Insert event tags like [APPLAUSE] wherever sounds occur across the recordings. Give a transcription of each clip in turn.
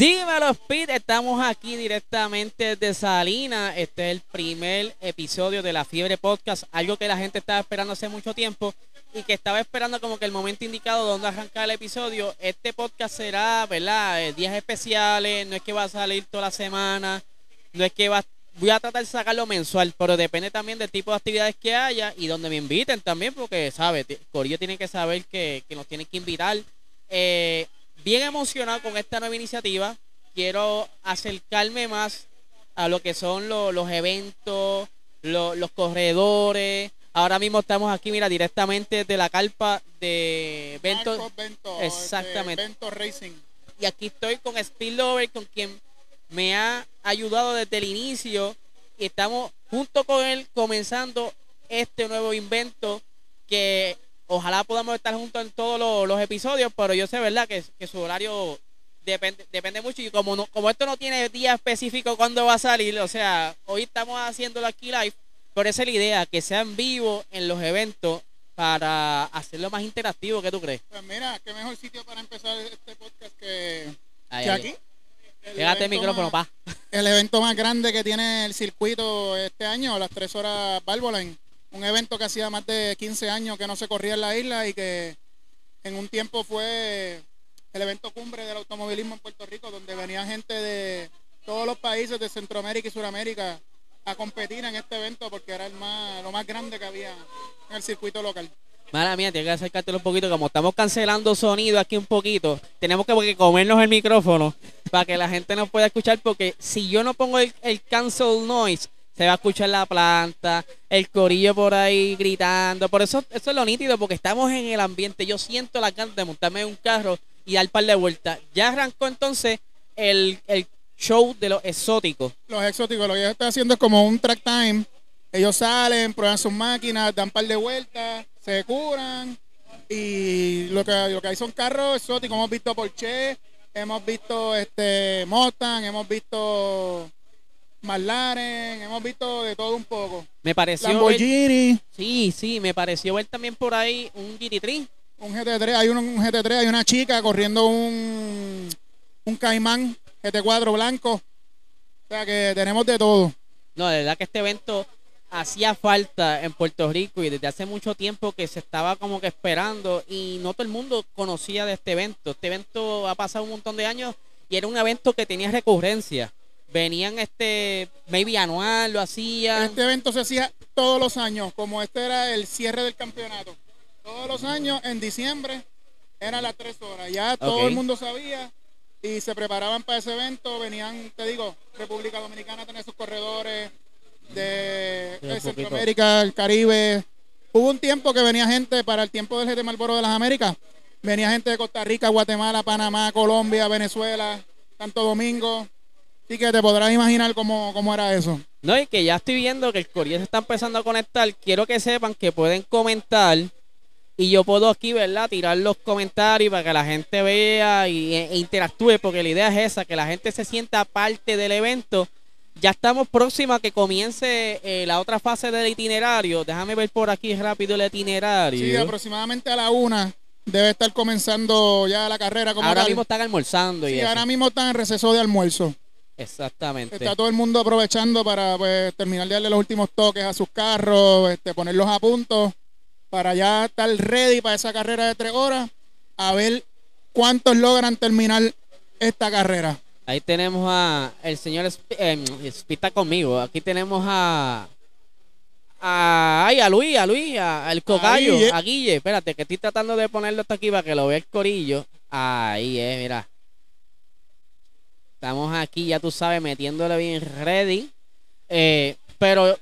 Dímelo, Speed. Estamos aquí directamente desde Salinas. Este es el primer episodio de la Fiebre Podcast. Algo que la gente estaba esperando hace mucho tiempo y que estaba esperando como que el momento indicado donde arrancar el episodio. Este podcast será, ¿verdad? Eh, días especiales. No es que va a salir toda la semana. No es que va Voy a tratar de sacarlo mensual, pero depende también del tipo de actividades que haya y donde me inviten también, porque, ¿sabes? Corillo tiene que saber que, que nos tiene que invitar. Eh, bien emocionado con esta nueva iniciativa. Quiero acercarme más a lo que son los eventos, los corredores. Ahora mismo estamos aquí, mira, directamente de la carpa de Vento. Exactamente. Vento Racing. Y aquí estoy con Speed Lover, con quien me ha ayudado desde el inicio. Y estamos junto con él comenzando este nuevo invento que Ojalá podamos estar juntos en todos los, episodios, pero yo sé, ¿verdad?, que, su horario depende, depende mucho. Y como, no, como esto no tiene día específico cuando va a salir, o sea, hoy estamos haciéndolo aquí live, pero esa es la idea, que sea en vivo en los eventos para hacerlo más interactivo. ¿Qué tú crees? Pues mira, qué mejor sitio para empezar este podcast que, aquí. Pégate el micrófono, pa. El evento más grande que tiene el circuito este año, las tres horas Barboline un evento que hacía más de 15 años que no se corría en la isla y que en un tiempo fue el evento cumbre del automovilismo en Puerto Rico, donde venía gente de todos los países de Centroamérica y Sudamérica a competir en este evento porque era el más, lo más grande que había en el circuito local. Mala mía, tienes que acercártelo un poquito. Como estamos cancelando sonido aquí un poquito, tenemos que comernos el micrófono para que la gente nos pueda escuchar. Porque si yo no pongo el, el cancel noise, se va a escuchar la planta, el corillo por ahí gritando. Por eso, eso es lo nítido, porque estamos en el ambiente. Yo siento la ganas de montarme en un carro y dar par de vueltas. Ya arrancó entonces el, show de los exóticos. Los exóticos, lo que ellos están haciendo es como un track time. Ellos salen, prueban sus máquinas, dan par de vueltas, se curan. Y lo que, lo que hay son carros exóticos. Hemos visto Porsche, hemos visto este Mustang, hemos visto McLaren, hemos visto de todo un poco. Me pareció. Lamborghini. sí, sí, me pareció ver también por ahí un GT3. Un GT3, hay un, GT3, hay una chica corriendo un, un Caimán GT4 blanco. O sea que tenemos de todo. No, de verdad que este evento hacía falta en Puerto Rico y desde hace mucho tiempo que se estaba como que esperando y no todo el mundo conocía de este evento. Este evento ha pasado un montón de años y era un evento que tenía recurrencia venían este, maybe anual, lo hacían. Este evento se hacía todos los años, como este era el cierre del campeonato. Todos los años, en diciembre, eran las tres horas. Ya todo el mundo sabía y se preparaban para ese evento. Venían, te digo, República Dominicana tenía sus corredores de, Centroamérica, el Caribe. Hubo un tiempo que venía gente para el tiempo del GT Malboro de las Américas. Venía gente de Costa Rica, Guatemala, Panamá, Colombia, Venezuela, Santo Domingo. Y que te podrás imaginar cómo, era eso. No, y que ya estoy viendo que el Corea se está empezando a conectar. Quiero que sepan que pueden comentar. Y yo puedo aquí, ¿verdad? Tirar los comentarios para que la gente vea y, e, interactúe. Porque la idea es esa, que la gente se sienta parte del evento. Ya estamos próximos a que comience eh, la otra fase del itinerario. Déjame ver por aquí rápido el itinerario. Sí, aproximadamente a la una debe estar comenzando ya la carrera. Como ahora mismo están almorzando. Sí, ahora mismo están en receso de almuerzo. Exactamente. Está todo el mundo aprovechando para pues, terminar de darle los últimos toques a sus carros, este, ponerlos a punto para ya estar ready para esa carrera de tres horas, a ver cuántos logran terminar esta carrera. Ahí tenemos a el señor eh, está conmigo. Aquí tenemos a a, ay, a Luis, a Luis, al cocayo, a Guille. Espérate, que estoy tratando de ponerlo hasta aquí para que lo vea el corillo. Ahí es, mira. Estamos aquí, ya tú sabes, metiéndole bien ready. Eh, pero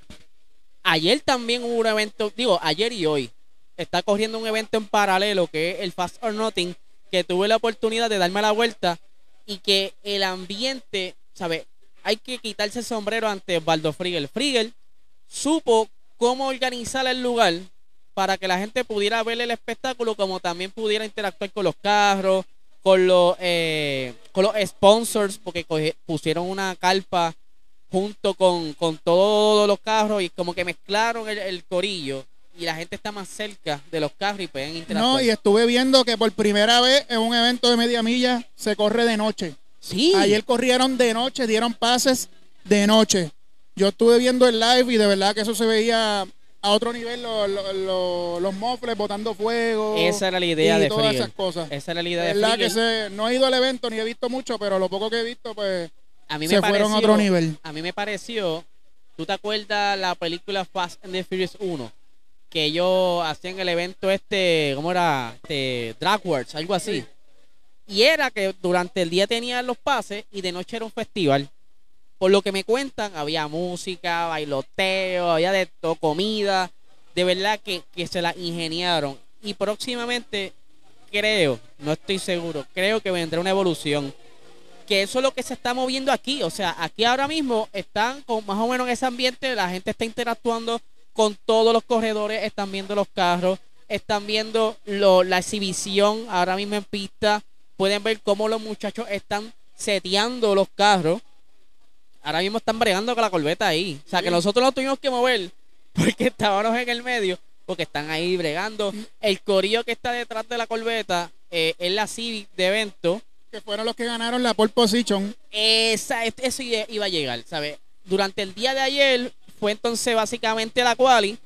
ayer también hubo un evento, digo, ayer y hoy, está corriendo un evento en paralelo que es el Fast or Nothing, que tuve la oportunidad de darme la vuelta y que el ambiente, ¿sabes? Hay que quitarse el sombrero ante Baldo Frigel. Frigel supo cómo organizar el lugar para que la gente pudiera ver el espectáculo, como también pudiera interactuar con los carros, con los, eh, con los sponsors, porque pusieron una carpa junto con, todos los carros y como que mezclaron el, corillo y la gente está más cerca de los carros y pueden interactuar. No, y estuve viendo que por primera vez en un evento de media milla se corre de noche. Sí. Ayer corrieron de noche, dieron pases de noche. Yo estuve viendo el live y de verdad que eso se veía a otro nivel, los mofles botando fuego. Esa era la idea y de todas esas cosas. Esa era la idea de verdad que se, no he ido al evento ni he visto mucho, pero lo poco que he visto, pues a mí se fueron a otro nivel. A mí me pareció, ¿tú te acuerdas la película Fast and the Furious 1? Que ellos hacían el evento este, ¿cómo era? Este, Drag Wars, algo así. Y era que durante el día tenían los pases y de noche era un festival. Por lo que me cuentan, había música, bailoteo, había de todo, comida. De verdad que, se la ingeniaron. Y próximamente, creo, no estoy seguro, creo que vendrá una evolución. Que eso es lo que se está moviendo aquí. O sea, aquí ahora mismo están con más o menos en ese ambiente, la gente está interactuando con todos los corredores, están viendo los carros, están viendo la exhibición ahora mismo en pista. Pueden ver cómo los muchachos están seteando los carros ahora mismo están bregando con la corbeta ahí. O sea, que nosotros nos tuvimos que mover [LAUGHS] porque estábamos en el medio, porque están ahí bregando. El corillo que está detrás de la corbeta eh, es la Civic de evento. Que fueron los que ganaron la pole position. Esa, eso iba a llegar, ¿sabes? Durante el día de ayer fue entonces básicamente la quali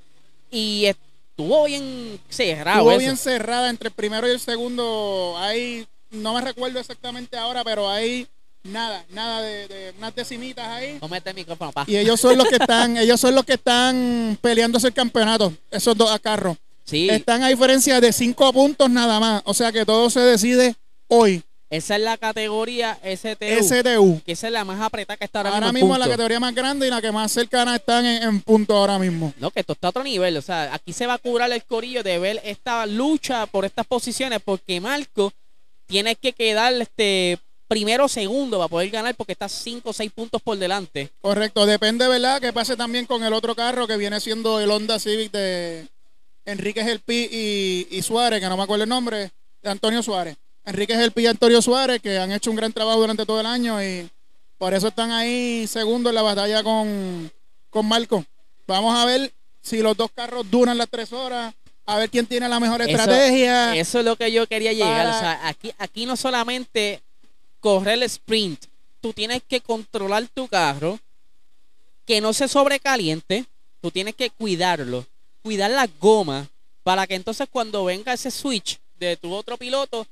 y estuvo bien cerrado. Estuvo bien cerrada entre el primero y el segundo. Ahí, no me recuerdo exactamente ahora, pero ahí nada, nada de, unas decimitas ahí. el micrófono, pa. Y ellos son los que están, [LAUGHS] ellos son los que están peleándose el campeonato, esos dos a carro. Sí. Están a diferencia de cinco puntos nada más. O sea que todo se decide hoy. Esa es la categoría STU. STU. Que esa es la más apretada que está ahora, ahora mismo. la categoría más grande y la que más cercana están en, en punto ahora mismo. No, que esto está a otro nivel. O sea, aquí se va a curar el corillo de ver esta lucha por estas posiciones porque Marco tiene que quedar este primero o segundo va a poder ganar porque está 5 o 6 puntos por delante. Correcto, depende, ¿verdad? Que pase también con el otro carro que viene siendo el Honda Civic de Enrique Gelpi y, y Suárez, que no me acuerdo el nombre, de Antonio Suárez. Enrique Gelpi y Antonio Suárez, que han hecho un gran trabajo durante todo el año y por eso están ahí segundo en la batalla con, con Marco. Vamos a ver si los dos carros duran las tres horas a ver quién tiene la mejor estrategia. Eso es lo que yo quería llegar. O sea, aquí, aquí no solamente correr el sprint, tú tienes que controlar tu carro, que no se sobrecaliente, tú tienes que cuidarlo, cuidar la goma, para que entonces cuando venga ese switch de tu otro piloto,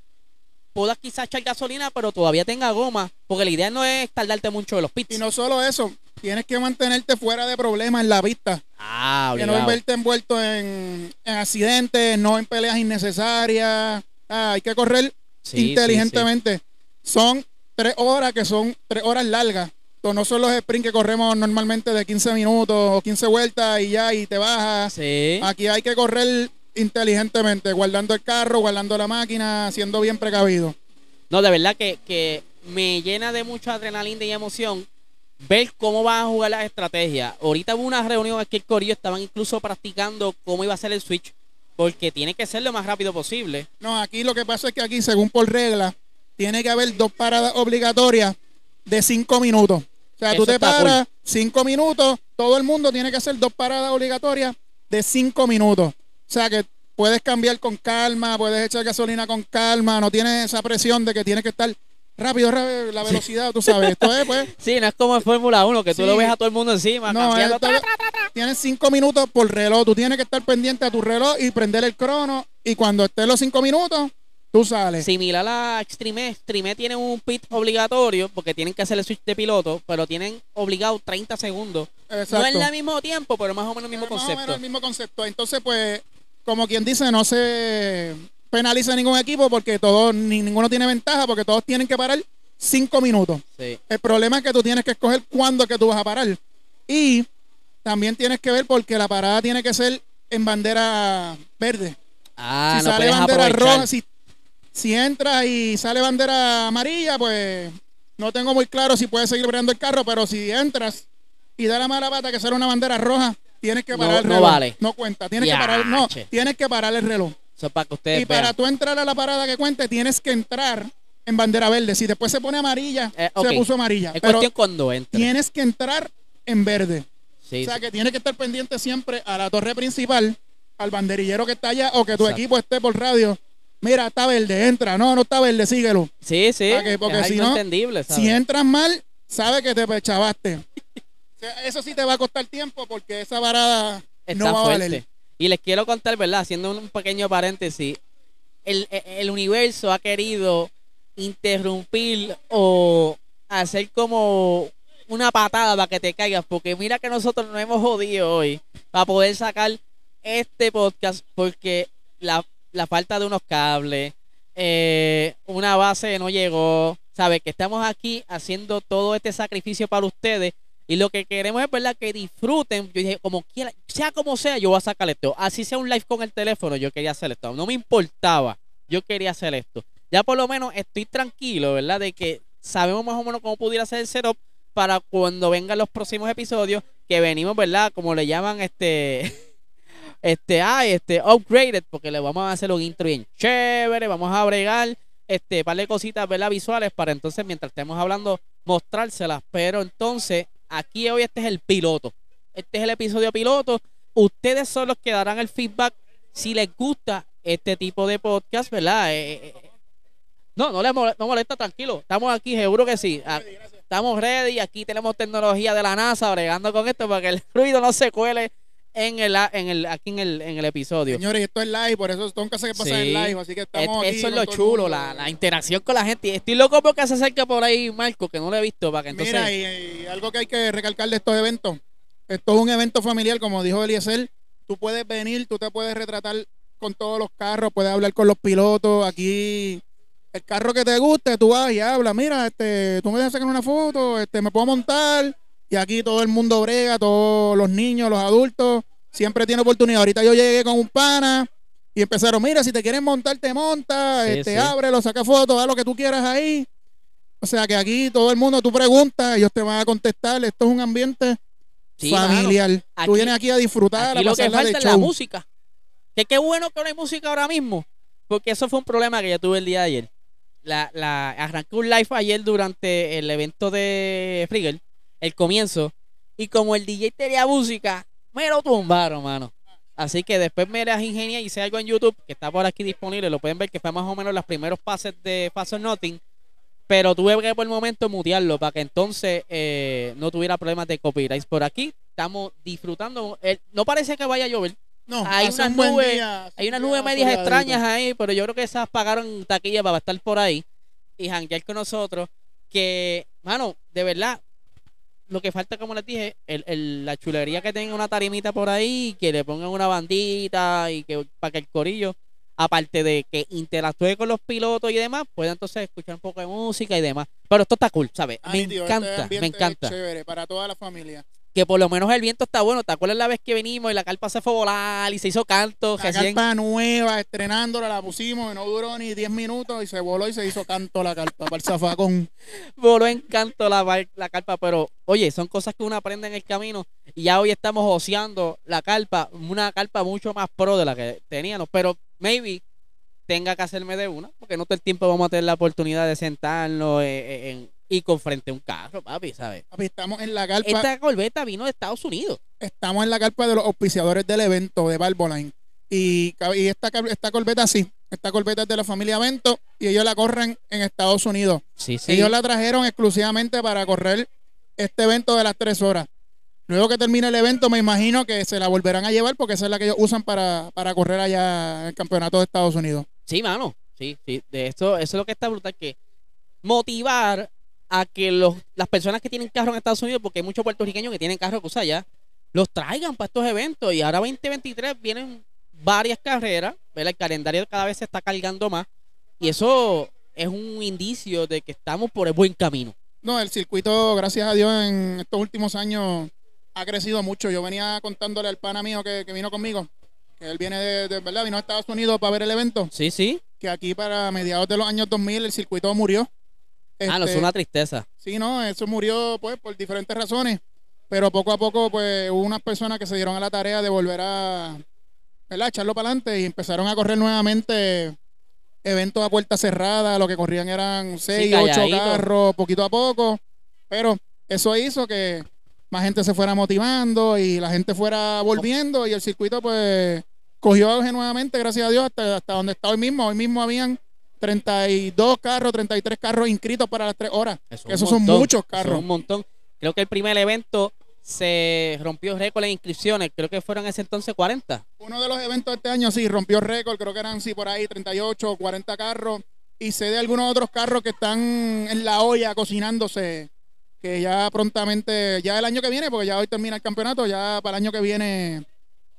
puedas quizás echar gasolina, pero todavía tenga goma, porque la idea no es tardarte mucho de los pits. Y no solo eso, tienes que mantenerte fuera de problemas en la pista. Ah, que no verte envuelto en, accidentes, no en peleas innecesarias. Ah, hay que correr inteligentemente son tres horas que son tres horas largas. Entonces, no son los sprints que corremos normalmente de 15 minutos o 15 vueltas y ya y te bajas. Aquí hay que correr inteligentemente, guardando el carro, guardando la máquina, siendo bien precavido. No, de verdad que, que me llena de mucha adrenalina y emoción ver cómo van a jugar las estrategias. Ahorita hubo una reunión aquí en Corillo, estaban incluso practicando cómo iba a ser el switch, porque tiene que ser lo más rápido posible. No, aquí lo que pasa es que aquí, según por regla, tiene que haber dos paradas obligatorias de cinco minutos. O sea, tú te paras cinco minutos, todo el mundo tiene que hacer dos paradas obligatorias de cinco minutos. O sea, que puedes cambiar con calma, puedes echar gasolina con calma, no tienes esa presión de que tienes que estar rápido, rápido la velocidad, tú sabes. Esto es, pues. [LAUGHS] Sí, no es como en Fórmula 1, que tú lo ves a todo el mundo encima. No, tienes cinco minutos por reloj. Tú tienes que estar pendiente a tu reloj y prender el crono. Y cuando estés los cinco minutos, Tú sales. Similar a Extreme. Extreme tiene un pit obligatorio porque tienen que hacer el switch de piloto, pero tienen obligado 30 segundos. Exacto. No es el mismo tiempo, pero más o menos el mismo concepto. Más o menos el mismo concepto. Entonces, pues, como quien dice, no se penaliza ningún equipo porque todos, ninguno tiene ventaja porque todos tienen que parar 5 minutos. Sí. El problema es que tú tienes que escoger cuándo es que tú vas a parar. Y también tienes que ver porque la parada tiene que ser en bandera verde. Ah, si sale bandera roja, si si entra y sale bandera amarilla, pues no tengo muy claro si puedes seguir peleando el carro, pero si entras y da la mala pata que sale una bandera roja, tienes que parar el reloj. No vale. No cuenta, tienes que parar, no, tienes que parar el reloj. para que ustedes y para tú entrar a la parada que cuente, tienes que entrar en bandera verde. Si después se pone amarilla, eh, se puso amarilla. Es cuestión cuando entra. Tienes que entrar en verde. o sea que tienes que estar pendiente siempre a la torre principal, al banderillero que está allá o que tu equipo esté por radio mira, está verde, entra. No, no está verde, síguelo. Sí, sí. porque si no, si entras mal, sabe que te chavaste. eso sí te va a costar tiempo porque esa varada no va a valer. Y les quiero contar, ¿verdad? Haciendo un pequeño paréntesis. El, el universo ha querido interrumpir o hacer como una patada para que te caigas, porque mira que nosotros nos hemos jodido hoy para poder sacar este podcast, porque la, falta de unos cables, eh, una base no llegó, sabe que estamos aquí haciendo todo este sacrificio para ustedes y lo que queremos es verdad que disfruten. Yo dije, como quiera, sea como sea, yo voy a sacar esto. Así sea un live con el teléfono, yo quería hacer esto. No me importaba, yo quería hacer esto. Ya por lo menos estoy tranquilo, ¿verdad? De que sabemos más o menos cómo pudiera ser el setup para cuando vengan los próximos episodios que venimos, ¿verdad? Como le llaman este [LAUGHS] este ah, este upgraded porque le vamos a hacer un intro bien chévere, vamos a bregar este par de cositas, ¿verdad? visuales para entonces mientras estemos hablando mostrárselas, pero entonces aquí hoy este es el piloto. Este es el episodio piloto. Ustedes son los que darán el feedback si les gusta este tipo de podcast, ¿verdad? Eh, eh, eh, no, no le molesta, no molesta, tranquilo. Estamos aquí, seguro que sí. Ah, estamos ready. Aquí tenemos tecnología de la NASA bregando con esto para que el [LAUGHS] ruido no se cuele en el, en el, aquí en el, en el episodio. Señores, esto es live, por eso que hacer que pasa en live, así que estamos Eso es lo chulo, la, la, interacción con la gente. Estoy loco porque se acerca por ahí Marco, que no lo he visto, para que entonces... Mira, y, algo que hay que recalcar de estos eventos, esto es un evento familiar, como dijo Eliezer, tú puedes venir, tú te puedes retratar con todos los carros, puedes hablar con los pilotos, aquí el carro que te guste, tú vas y hablas, mira, este, tú me dejas sacar una foto, este, me puedo montar, y aquí todo el mundo brega, todos los niños, los adultos, siempre tiene oportunidad. Ahorita yo llegué con un pana y empezaron, mira, si te quieres montar, te monta, este, ábrelo, saca fotos, haz lo que tú quieras ahí. O sea que aquí todo el mundo, tú preguntas, ellos te van a contestar, esto es un ambiente familiar. tú vienes aquí a disfrutar, aquí lo que falta es la música. Que qué bueno que no hay música ahora mismo, porque eso fue un problema que yo tuve el día de ayer la, la, arranqué un live ayer durante el evento de Frigel, el comienzo, y como el DJ tenía música, me lo tumbaron, mano. Así que después me las ingenié y hice algo en YouTube que está por aquí disponible. Lo pueden ver que fue más o menos los primeros pases de Fast Nothing. Pero tuve que por el momento mutearlo para que entonces eh, no tuviera problemas de copyright. Por aquí estamos disfrutando. no parece que vaya a llover. No, hay unas nubes, hay unas nubes medias extrañas ahí, pero yo creo que esas pagaron taquilla para estar por ahí y janguear con nosotros. Que, mano, de verdad, lo que falta, como les dije, el, la chulería que tenga una tarimita por ahí, que le pongan una bandita y que para que el corillo, aparte de que interactúe con los pilotos y demás, pueda entonces escuchar un poco de música y demás. Pero esto está cool, ¿sabes? me este encanta, me encanta. Chévere para toda la familia que por lo menos el viento está bueno. ¿Te acuerdas la vez que venimos y la carpa se fue a volar y se hizo canto? La carpa nueva, estrenándola, la pusimos y no duró ni 10 minutos y se voló y se hizo canto la carpa para el zafacón. [LAUGHS] Voló en canto la, la carpa, pero oye, son cosas que uno aprende en el camino y ya hoy estamos oceando la carpa, una carpa mucho más pro de la que teníamos, pero maybe tenga que hacerme de una, porque no todo el tiempo vamos a tener la oportunidad de sentarnos eh, en y con frente a un carro, papi, ¿sabes? Papi, estamos en la carpa. Esta corbeta vino de Estados Unidos. Estamos en la carpa de los auspiciadores del evento de Barboline. Y, y esta, esta corbeta sí, esta corbeta es de la familia Vento y ellos la corren en Estados Unidos. Sí, sí. Ellos la trajeron exclusivamente para correr este evento de las tres horas. Luego que termine el evento, me imagino que se la volverán a llevar porque esa es la que ellos usan para, para correr allá en el campeonato de Estados Unidos. Sí, mano. Sí, sí. De esto, eso es lo que está brutal, que motivar a que los, las personas que tienen carro en Estados Unidos, porque hay muchos puertorriqueños que tienen carro que usa allá, los traigan para estos eventos. Y ahora 2023 vienen varias carreras, el calendario cada vez se está cargando más. Y eso es un indicio de que estamos por el buen camino. No, el circuito, gracias a Dios, en estos últimos años ha crecido mucho. Yo venía contándole al pana mío que, vino conmigo, que él viene de, de, verdad, vino a Estados Unidos para ver el evento. Sí, sí. Que aquí para mediados de los años 2000 el circuito murió ah, no, es este, una tristeza. Sí, no, eso murió pues por diferentes razones, pero poco a poco pues hubo unas personas que se dieron a la tarea de volver a ¿verdad? echarlo para adelante y empezaron a correr nuevamente eventos a puerta cerrada, lo que corrían eran seis, ocho carros, poquito a poco, pero eso hizo que más gente se fuera motivando y la gente fuera volviendo y el circuito pues cogió auge nuevamente, gracias a Dios, hasta, hasta donde está hoy mismo. Hoy mismo habían 32 carros, 33 carros inscritos para las tres horas. Esos son muchos carros. un montón. Creo que el primer evento se rompió récord en inscripciones. Creo que fueron en ese entonces 40. Uno de los eventos de este año sí rompió récord. Creo que eran sí por ahí 38 o 40 carros. Y sé de algunos otros carros que están en la olla cocinándose. Que ya prontamente, ya el año que viene, porque ya hoy termina el campeonato, ya para el año que viene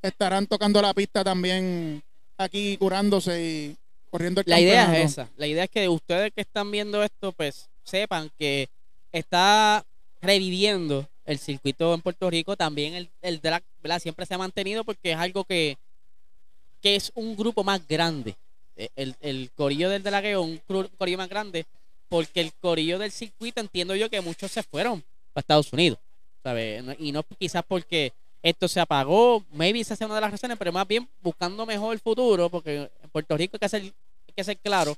estarán tocando la pista también aquí curándose y corriendo el La idea es esa. La idea es que ustedes que están viendo esto, pues sepan que está reviviendo el circuito en Puerto Rico, también el, el drag siempre se ha mantenido porque es algo que, que es un grupo más grande. E, el, el corillo del dragueo, un corillo más grande, porque el corillo del circuito entiendo yo que muchos se fueron para Estados Unidos, ¿sabes? Y no quizás porque esto se apagó, maybe esa sea una de las razones, pero más bien buscando mejor el futuro, porque en Puerto Rico hay que ser, hay que ser claro,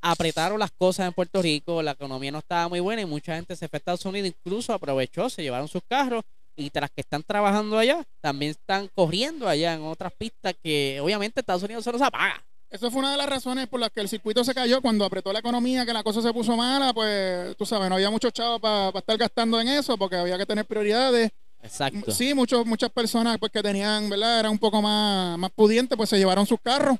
apretaron las cosas en Puerto Rico, la economía no estaba muy buena y mucha gente se fue a Estados Unidos, incluso aprovechó, se llevaron sus carros y tras que están trabajando allá, también están corriendo allá en otras pistas que obviamente Estados Unidos se los apaga. Eso fue una de las razones por las que el circuito se cayó cuando apretó la economía, que la cosa se puso mala, pues tú sabes, no había muchos chavos para estar gastando en eso porque había que tener prioridades. Exacto. Sí, muchos, muchas personas pues que tenían, ¿verdad? Eran un poco más, más pudientes, pues se llevaron sus carros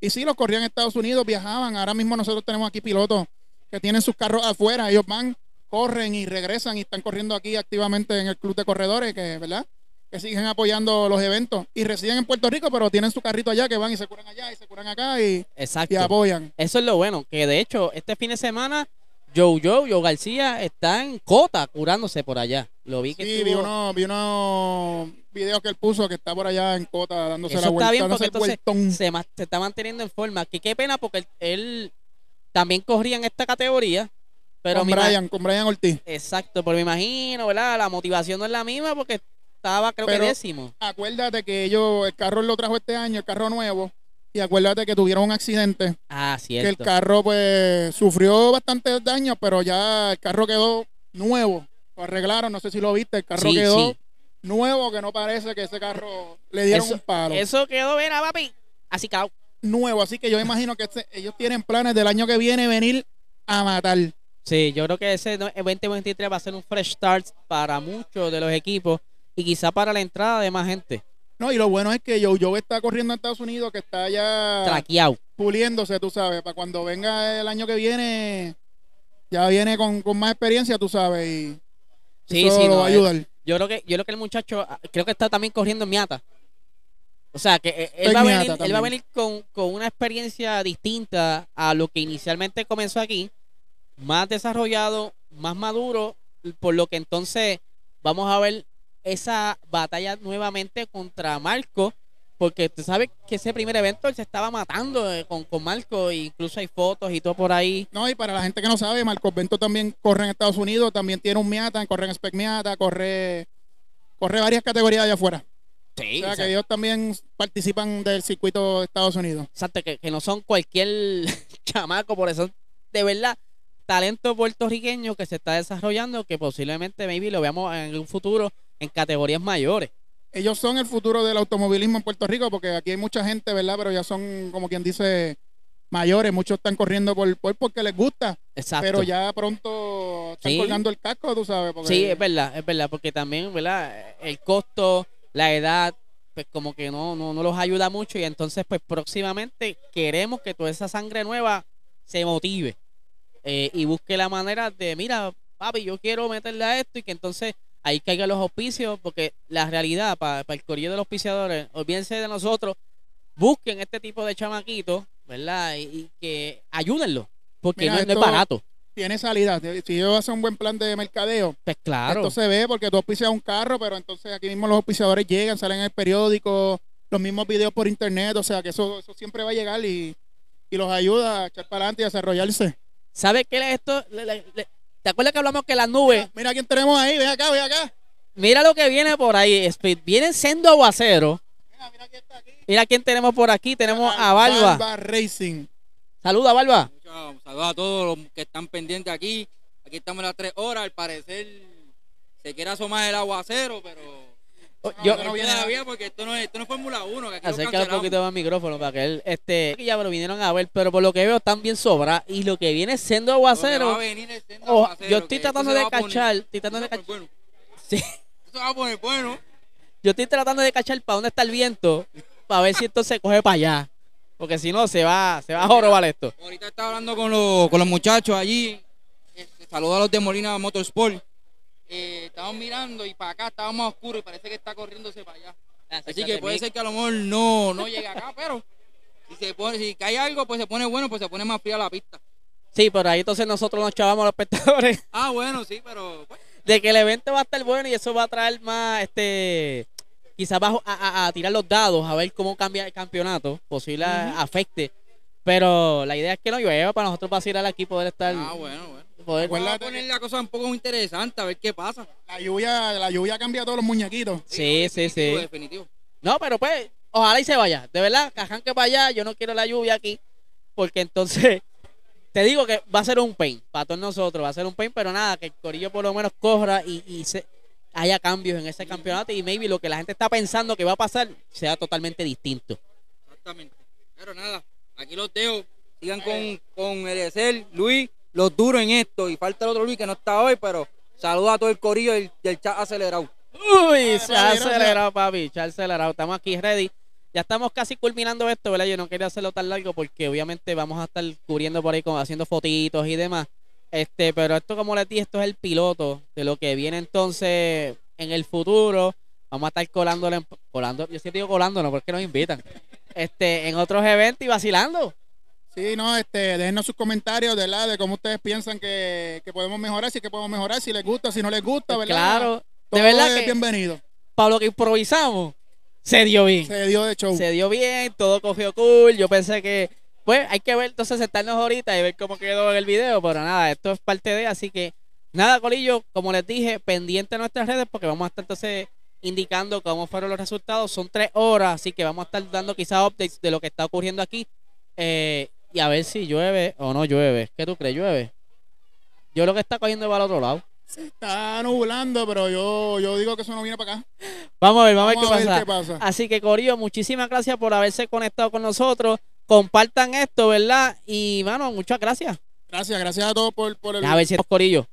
y sí, los corrían en Estados Unidos, viajaban. Ahora mismo nosotros tenemos aquí pilotos que tienen sus carros afuera. Ellos van, corren y regresan y están corriendo aquí activamente en el club de corredores, que, ¿verdad? Que siguen apoyando los eventos. Y residen en Puerto Rico, pero tienen su carrito allá, que van y se curan allá y se curan acá y, y apoyan. Eso es lo bueno, que de hecho este fin de semana Joe Joe, Joe García está en Cota curándose por allá. Lo vi que Sí, vi unos vi uno videos que él puso que está por allá en Cota dándose la vuelta. Está bien porque se, se, está manteniendo en forma. Que qué pena porque él, también corría en esta categoría. Pero con Brian, con Brian Ortiz. Exacto, pero me imagino, ¿verdad? La motivación no es la misma porque estaba creo que décimo. Acuérdate que ellos, el carro lo trajo este año, el carro nuevo y acuérdate que tuvieron un accidente. Ah, cierto. Que el carro pues sufrió bastantes daños, pero ya el carro quedó nuevo. Lo arreglaron, no sé si lo viste, el carro quedó nuevo, que no parece que ese carro le dieron un palo. Eso quedó, a papi, así cao. Nuevo, así que yo imagino que este, ellos tienen planes del año que viene venir a matar. Sí, yo creo que ese 2023 va a ser un fresh start para muchos de los equipos y quizá para la entrada de más gente. No, y lo bueno es que Joe está corriendo en Estados Unidos, que está ya traqueado, puliéndose, tú sabes, para cuando venga el año que viene, ya viene con, más experiencia, tú sabes, y sí, sí, lo va a ayudar. Yo creo que yo creo que el muchacho ah, creo que está también corriendo en Miata. O sea, que eh, él, va, a venir, él va a venir, con, con una experiencia distinta a lo que inicialmente comenzó aquí, más desarrollado, más maduro, por lo que entonces vamos a ver esa batalla nuevamente contra Marco, porque tú sabes que ese primer evento él se estaba matando eh, con, con Marco, e incluso hay fotos y todo por ahí. No, y para la gente que no sabe, Marco Bento también corre en Estados Unidos, también tiene un Miata, corre en Spec Miata, corre, corre varias categorías allá afuera. Sí, o sea, que ellos también participan del circuito de Estados Unidos. Exacto, que, que no son cualquier [LAUGHS] chamaco, por eso, de verdad, talento puertorriqueño que se está desarrollando, que posiblemente, maybe, lo veamos en un futuro en categorías mayores. Ellos son el futuro del automovilismo en Puerto Rico, porque aquí hay mucha gente, ¿verdad? Pero ya son, como quien dice, mayores. Muchos están corriendo por, porque les gusta. Exacto. Pero ya pronto están colgando el casco, tú sabes. Sí, es verdad, es verdad, porque también, ¿verdad? El costo, la edad, pues como que no, no, no los ayuda mucho y entonces pues próximamente queremos que toda esa sangre nueva se motive eh, y busque la manera de, mira, papi, yo quiero meterle a esto y que entonces ahí caigan los auspicios, porque la realidad para, el corillo de los auspiciadores, olvídense de nosotros, busquen este tipo de chamaquitos, ¿verdad? Y, que ayúdenlo, porque no, es barato. Tiene salida. Si yo hace un buen plan de mercadeo, pues claro. Esto se ve porque tú auspicias un carro, pero entonces aquí mismo los auspiciadores llegan, salen en el periódico, los mismos videos por internet, o sea que eso, eso siempre va a llegar y, los ayuda a echar para adelante y a desarrollarse. ¿Sabe qué es esto? ¿Te acuerdas que hablamos que las nubes? Mira, quién tenemos ahí, ven acá, ven acá. Mira lo que viene por ahí, Speed. Vienen siendo aguacero. Mira, mira quién está aquí. Mira quién tenemos por aquí. Tenemos a Barba. Barba Racing. Saluda, Barba. Saludos a todos los que están pendientes aquí. Aquí estamos a las tres horas. Al parecer se quiere asomar el aguacero, pero yo, no viene todavía porque esto no es, esto no es Fórmula 1. Que aquí acerca un poquito más el micrófono para que él, este, ya pero vinieron a ver, pero por lo que veo están bien sobra y lo que viene siendo aguacero. Siendo oh, aguacero yo estoy tratando de cachar, estoy tratando de cachar. Bueno. [LAUGHS] Sí. Eso va a poner bueno. Yo estoy tratando de cachar para dónde está el viento, para ver si esto se coge para allá. Porque si no, se va, se va a jorobar esto. Ahorita estaba hablando con los, con los muchachos allí. Saludos a los de Molina Motorsport. Eh, estábamos mirando y para acá estaba más oscuro y parece que está corriéndose para allá. Así que puede ser que a lo mejor no, no llegue acá, pero si se pone, si cae algo, pues se pone bueno, pues se pone más fría la pista. Sí, pero ahí entonces nosotros nos chavamos los espectadores. [LAUGHS] Ah, bueno, sí, pero. Pues. De que el evento va a estar bueno y eso va a traer más, este, quizás va a, tirar los dados, a ver cómo cambia el campeonato, posible afecte. Pero la idea es que no llueva para nosotros vacilar aquí poder estar. Ah, bueno, bueno poder poner la cosa un poco interesante, a ver qué pasa. La lluvia, la lluvia cambia todos los muñequitos. Sí, sí, sí. Definitivo. No, pero pues, ojalá y se vaya. De verdad, cajan que para allá, yo no quiero la lluvia aquí, porque entonces [LAUGHS] te digo que va a ser un pain para todos nosotros, va a ser un pain, pero nada, que el Corillo por lo menos corra y, y se, haya cambios en ese campeonato y maybe lo que la gente está pensando que va a pasar sea totalmente distinto. Exactamente. Pero nada, aquí los dejo. Sigan con, con el Luis los duros en esto. Y falta el otro Luis que no está hoy, pero saluda a todo el corillo del, chat acelerado. Uy, se ha acelerado, papi, chat acelerado. Estamos aquí ready. Ya estamos casi culminando esto, ¿verdad? Yo no quería hacerlo tan largo porque obviamente vamos a estar cubriendo por ahí, haciendo fotitos y demás. Este, pero esto, como les dije, esto es el piloto de lo que viene entonces en el futuro. Vamos a estar colándole, colando, yo siempre digo colándonos porque nos invitan. Este, en otros eventos y vacilando. Sí, no, este, déjenos sus comentarios, de la de cómo ustedes piensan que, podemos mejorar, si que podemos mejorar, si les gusta, si no les gusta, ¿verdad? Claro, de verdad que bienvenido. Para lo que improvisamos, se dio bien. Se dio de show. Se dio bien, todo cogió cool. Yo pensé que, pues, hay que ver, entonces sentarnos ahorita y ver cómo quedó en el video, pero nada, esto es parte de, así que, nada, Colillo, como les dije, pendiente de nuestras redes porque vamos a estar entonces indicando cómo fueron los resultados. Son tres horas, así que vamos a estar dando quizás updates de lo que está ocurriendo aquí. Eh, y a ver si llueve o no llueve. ¿Qué tú crees? ¿Llueve? Yo lo que está cogiendo va al otro lado. Se está nublando, pero yo, yo digo que eso no viene para acá. Vamos a ver, vamos, a ver, qué, pasa. Así que, Corillo, muchísimas gracias por haberse conectado con nosotros. Compartan esto, ¿verdad? Y, mano, muchas gracias. Gracias, gracias a todos por, por el... A ver si es Corillo.